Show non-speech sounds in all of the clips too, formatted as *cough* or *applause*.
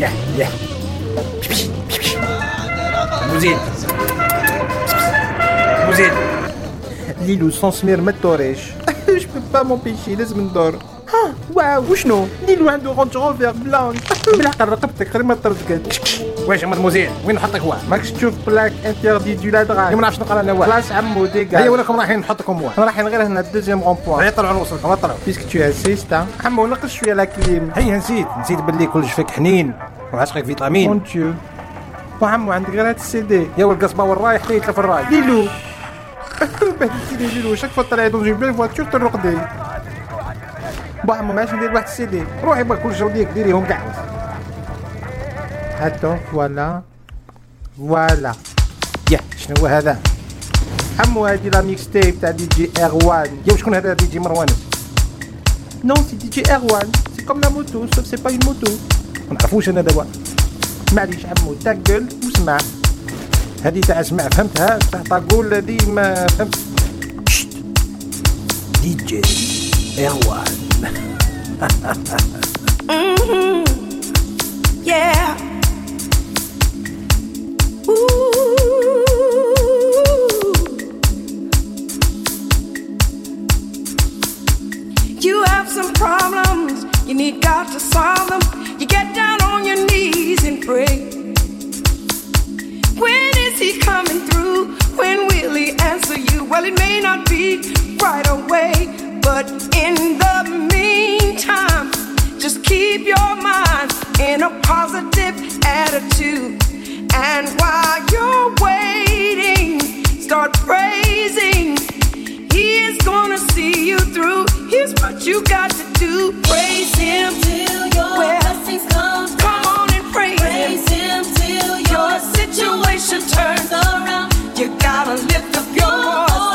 ياه ياه وزيد وزيد ليلو سونسمير ما تدوريش جو بو با مونبيشي لازم ندور ها واو. وشنو؟ ليلو عنده رونج روفير بلانك بالعقل رقبتك غير ما تردك واش مدموزيل وين نحطك هو؟ ماكش تشوف بلاك انتردي دو لا اللي ما نعرفش نقرأ أنا واحد خلاص عمو هيا ديكا ولاكم رايحين نحطكم واحد رايحين غير هنا الدوزيام غون بوان هيا طلعوا نوصلكم طلعوا بيسك تو اسيست عمو نقص شوية لا كليم. هيا نسيت نسيت باللي كلش فيك حنين. وعشقك فيتامين. مون ديو وعمو عندك غير هاد السي دي. يا القصبه رايح حيت في الراي. ديلو *laughs* بعد السي دي جيلو شاك فوا طلعي دون بيل فواتور تروق دي بوحمو معاش ندير واحد السي دي. روحي بقى كل وديك ديريهم كاع. هاتو فوالا فوالا يا شنو هو هذا؟ عمو هادي لا ميكس تيب تاع دي جي ار وان يا شكون هذا دي جي مروان؟ نو سي دي جي ار وان سي كوم لا موتو سوف سي با اون موتو ما نعرفوش أنا دابا. معليش عمو تاكل واسمع. هذه تاع اسمع فهمتها؟ تاع طاقول هذه ما فهمت. شت. دي جي ايروان *laughs* Yeah. You have some problems, you need God to solve them. Well, it may not be right away, but in the meantime, just keep your mind in a positive attitude. And while you're waiting, start praising. He is gonna see you through. Here's what you got to do. Praise him till your Well, blessings come Come on and praise, Praise him. him till Your your situation turns around. You gotta lift up your Your voice.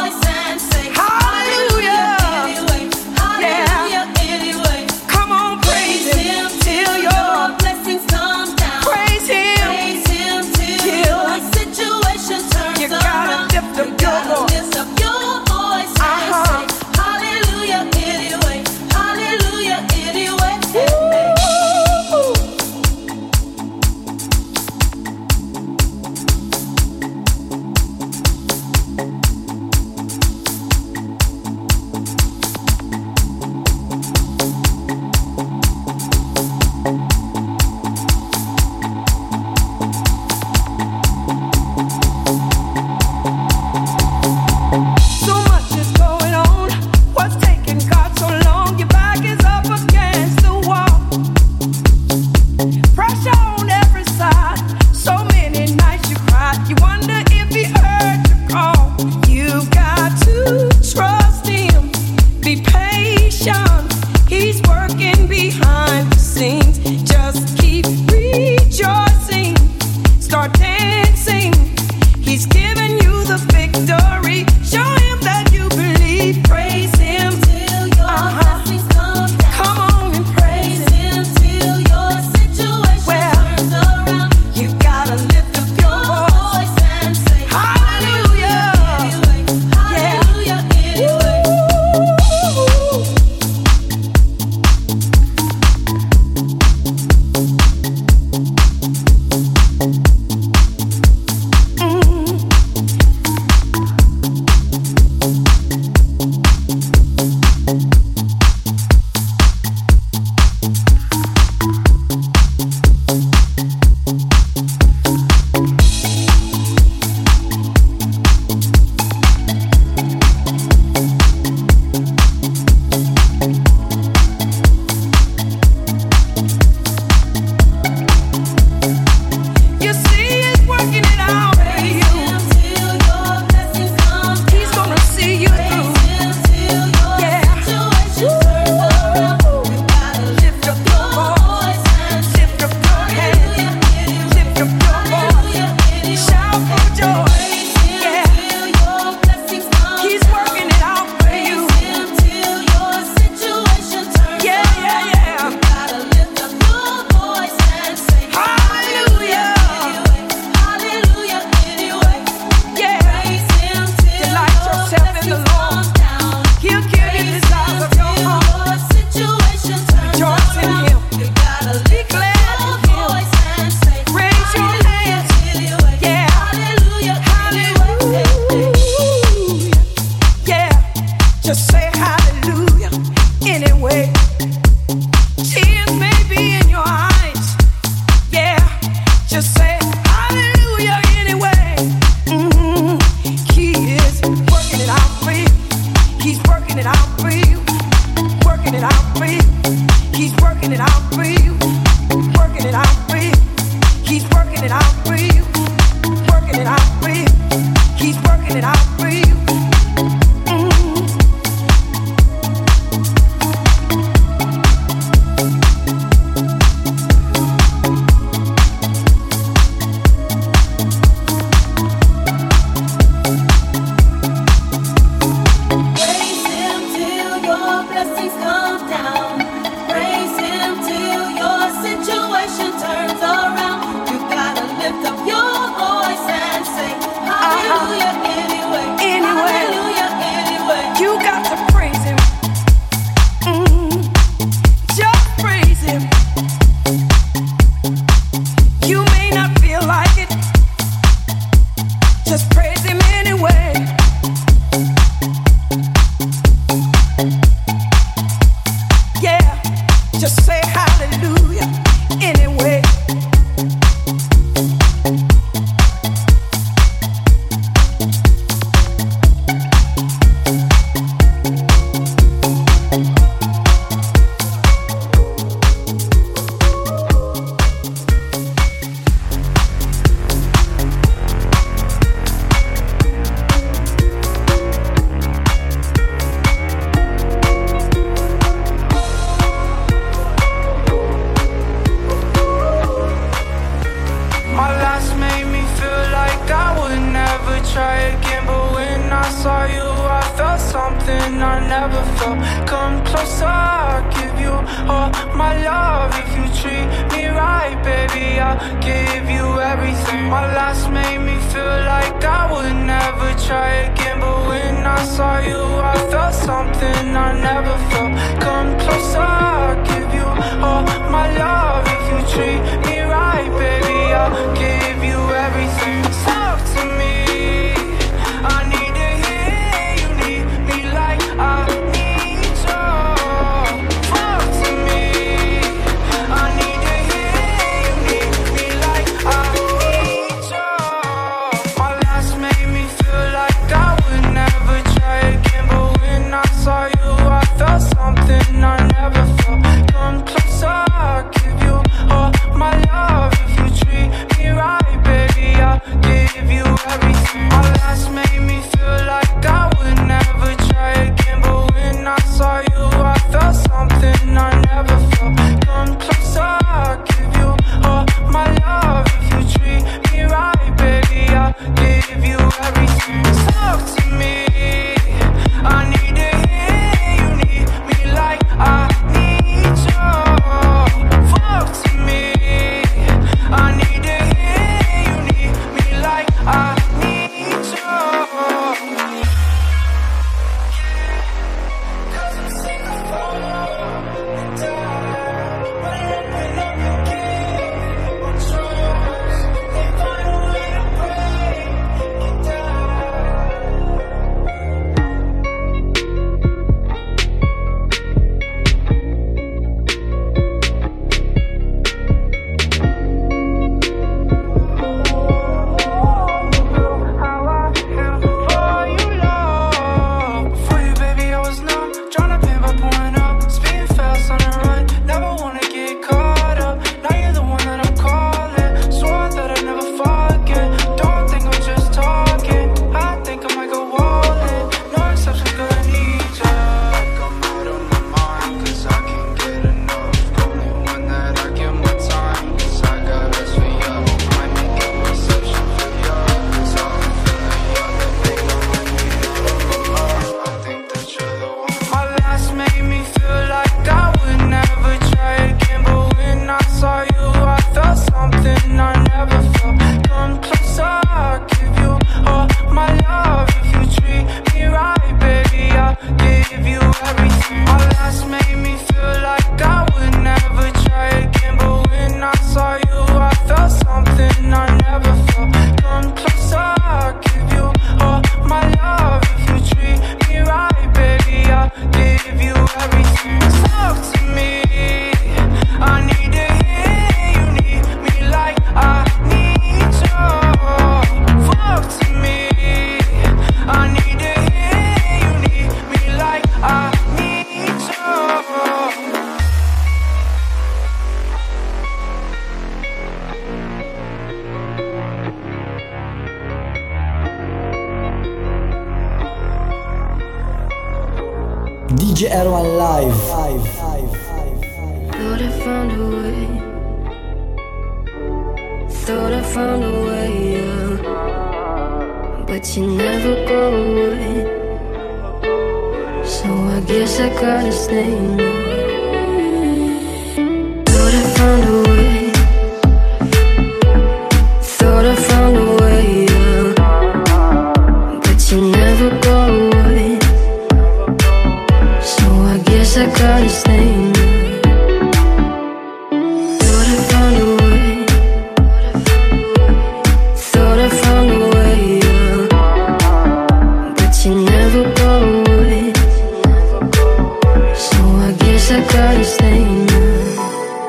I guess I gotta stay now.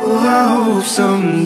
Oh, I hope someday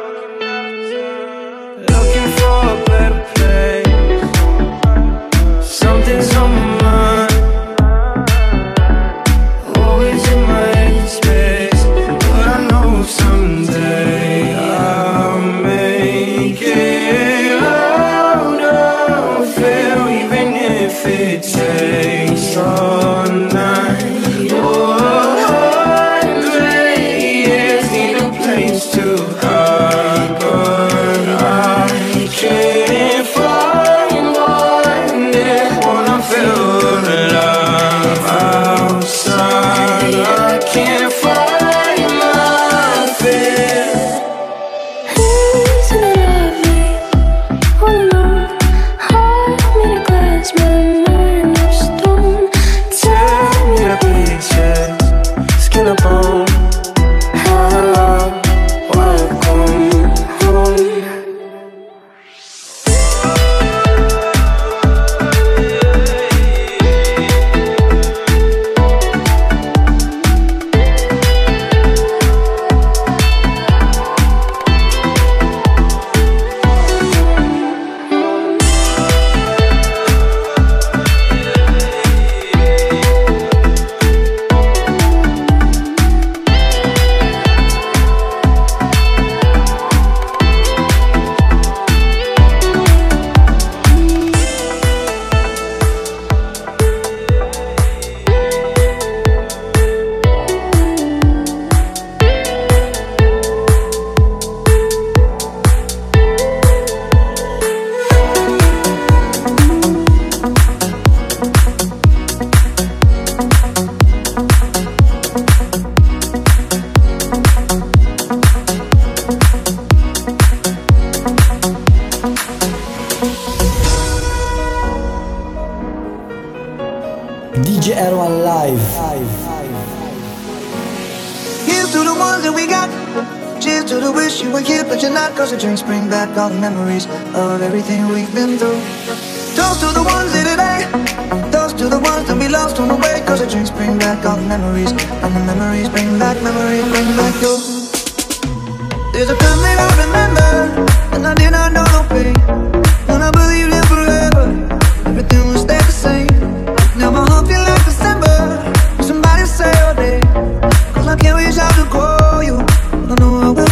the memories of everything we've been through. Toast to the ones in today. Toast to the ones that we lost on the way. Cause the drinks bring back all the memories. And the memories bring back memories, bring back you. There's a time that I remember. And I did not know no pain. And I believed in forever. Everything would stay the same. Now my heart feels like December. Somebody say your name. Cause I can't reach out to call you. I know I will.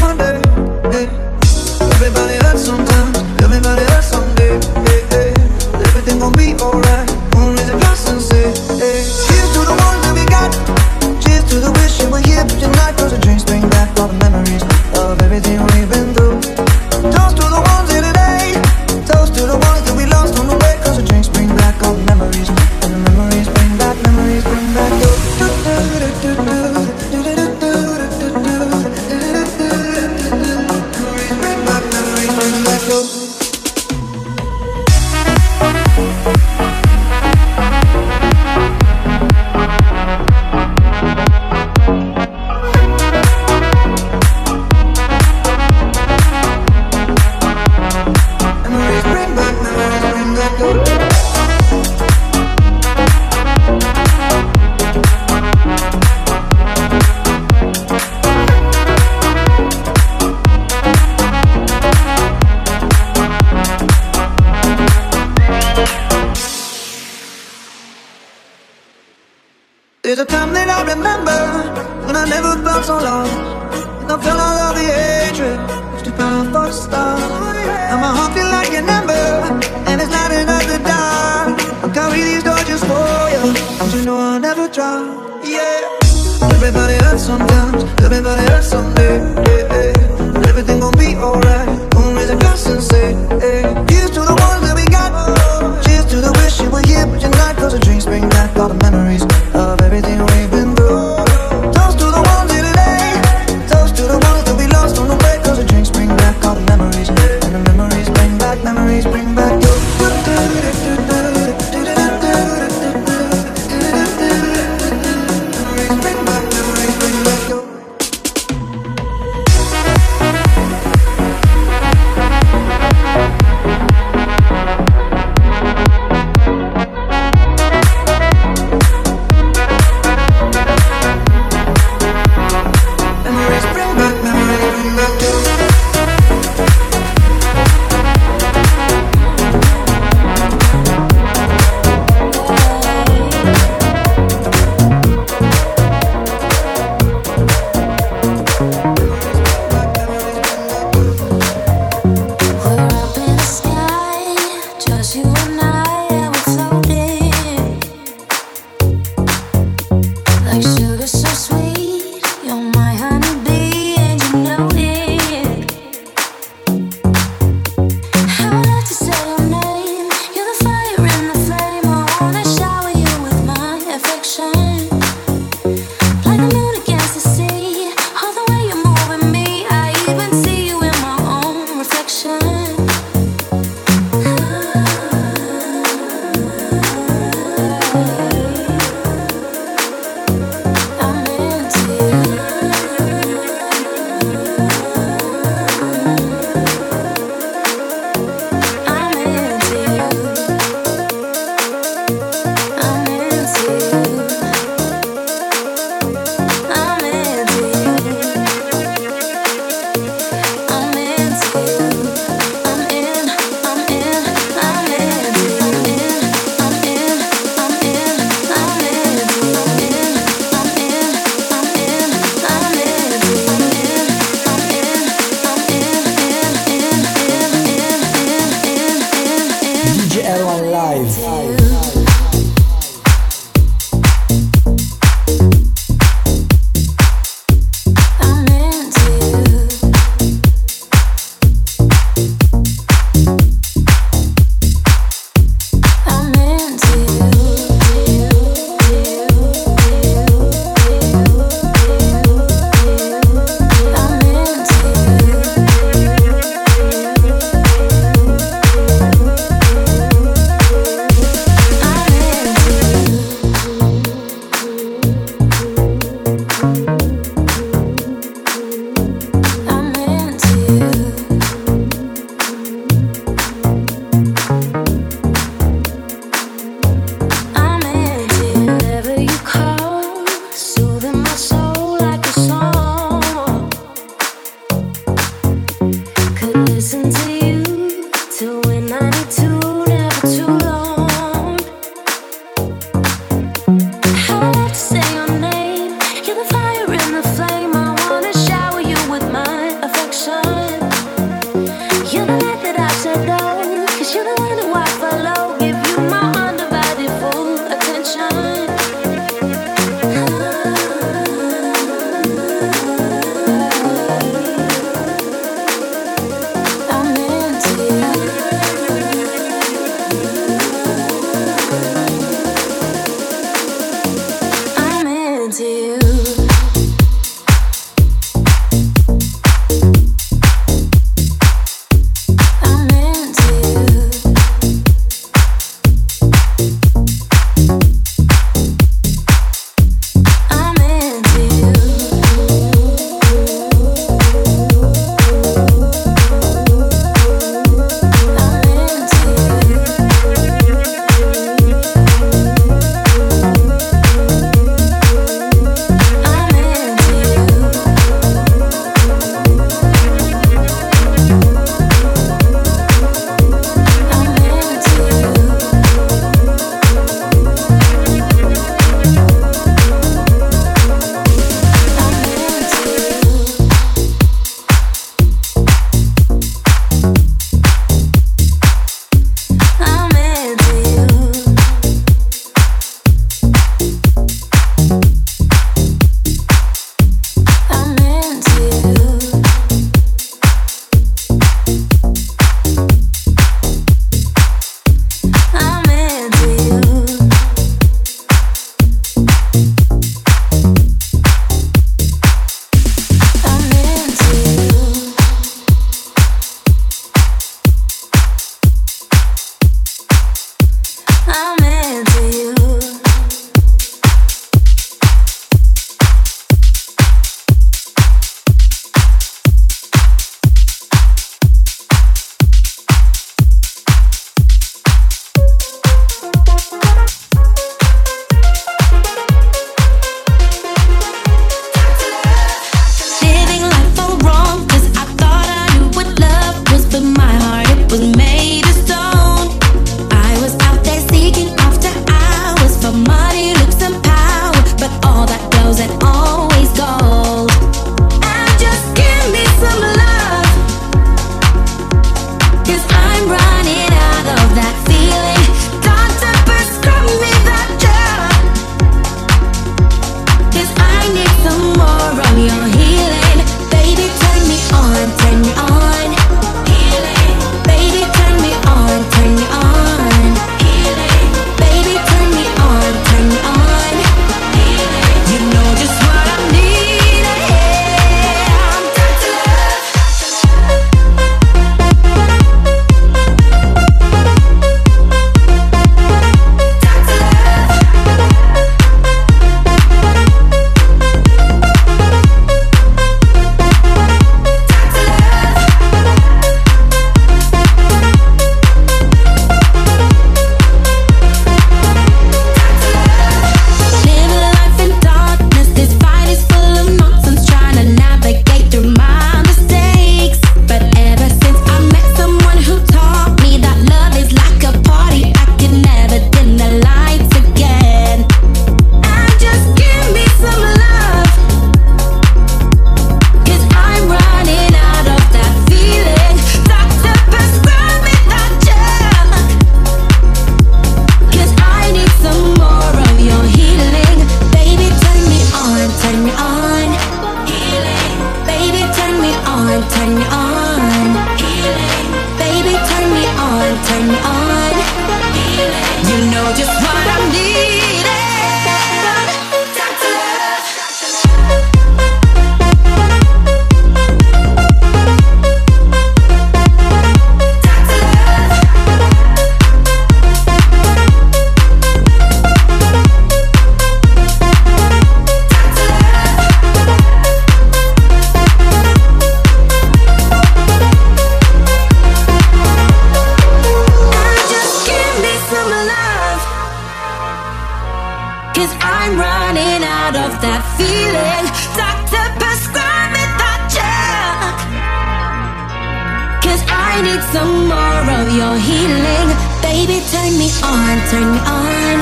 turn me on, turn me on.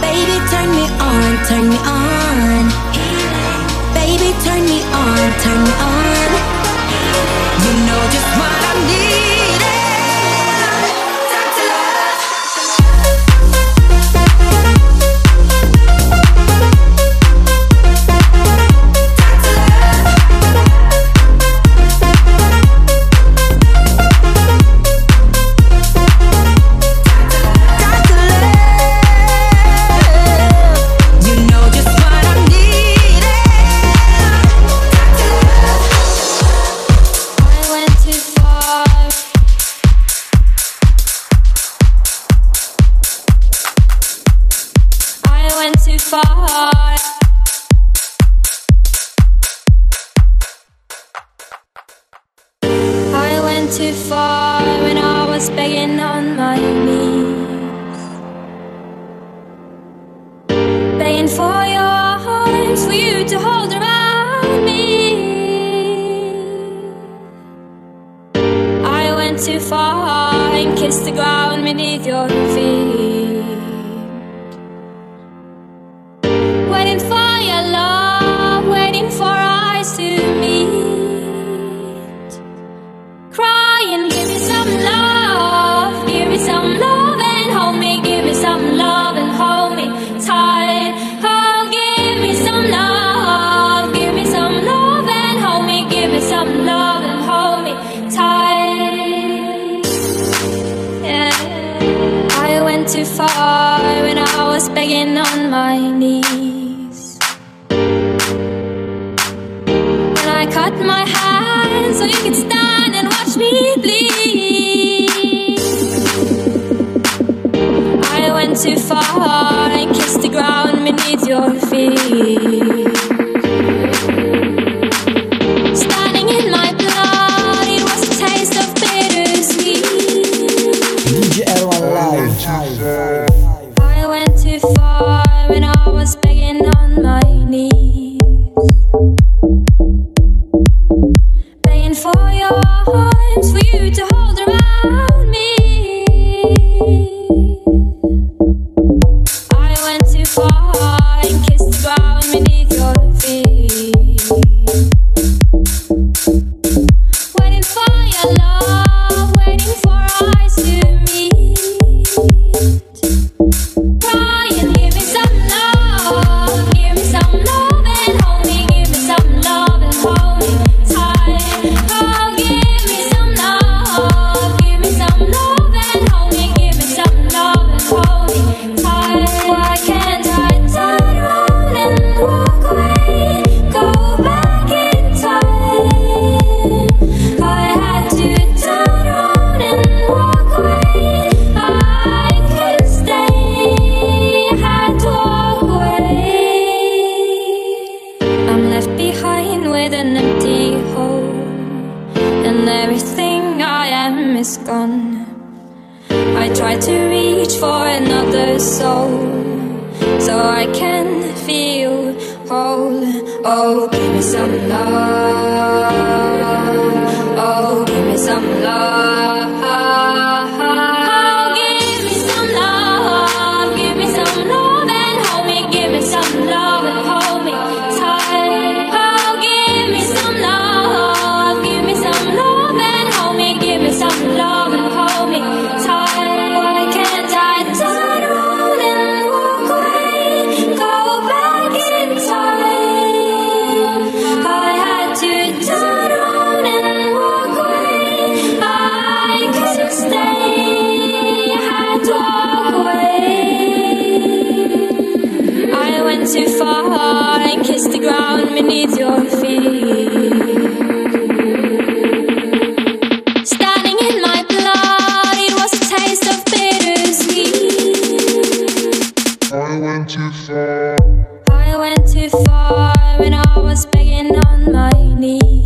Baby, turn me on, turn me on. Baby, turn me on, turn me on. You know just what I need. too far and kiss the ground beneath your feet. before when I was. is gone. I try to reach for another soul so I can feel whole. Oh, give me some love. I went too far when I was begging on my knees.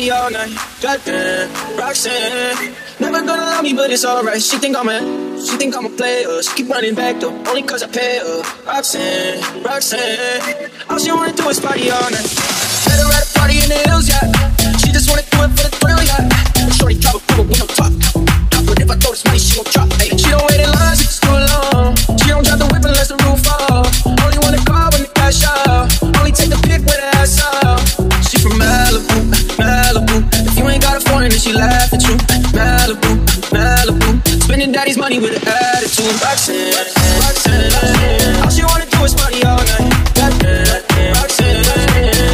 party all night. Goddamn, Roxanne. Never gonna love me, but it's alright. She think I'm a, she think I'm a player. She keep running back though, only cause I pay her. Roxanne, Roxanne. All she wanna do is party all night. Let her at a party in the hills, yeah. She just wanna do it for the thrill, yeah. Shorty drop a couple with no top. But if I throw this money, she gon' drop. Hey, she don't wait in lines it's too long. Spending daddy's money with an attitude. Roxanne, Roxanne. All she wanna do is party all night. Goddamn, Roxanne.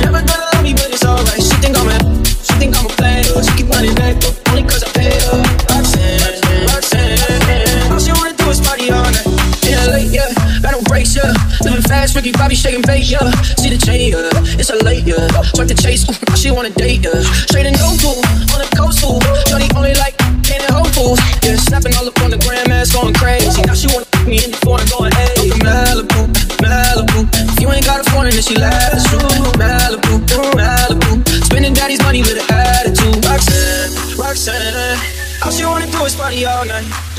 Never gonna love me, but it's alright. She think I'm a, she think I'm a player. She keep running back, only I pay her. Roxanne, Roxanne. All she wanna do is party all night. In LA, yeah, no brakes, yeah. Living fast, Ricky Bobby shaking bait, yeah. See the chain, yeah. It's a late, yeah. Swipe the chase, ooh, she wanna date, yeah. Straight and no tool,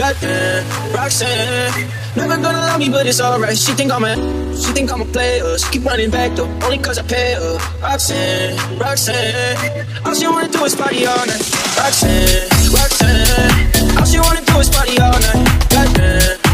like eh, Roxanne. Never gonna love me, but it's alright. She think I'm a, she think I'm a player. She keep running back though, only cause I pay her. Roxanne, Roxanne. All she wanna do is party all night. Roxanne, Roxanne. All she wanna do is party all night. Goddamn.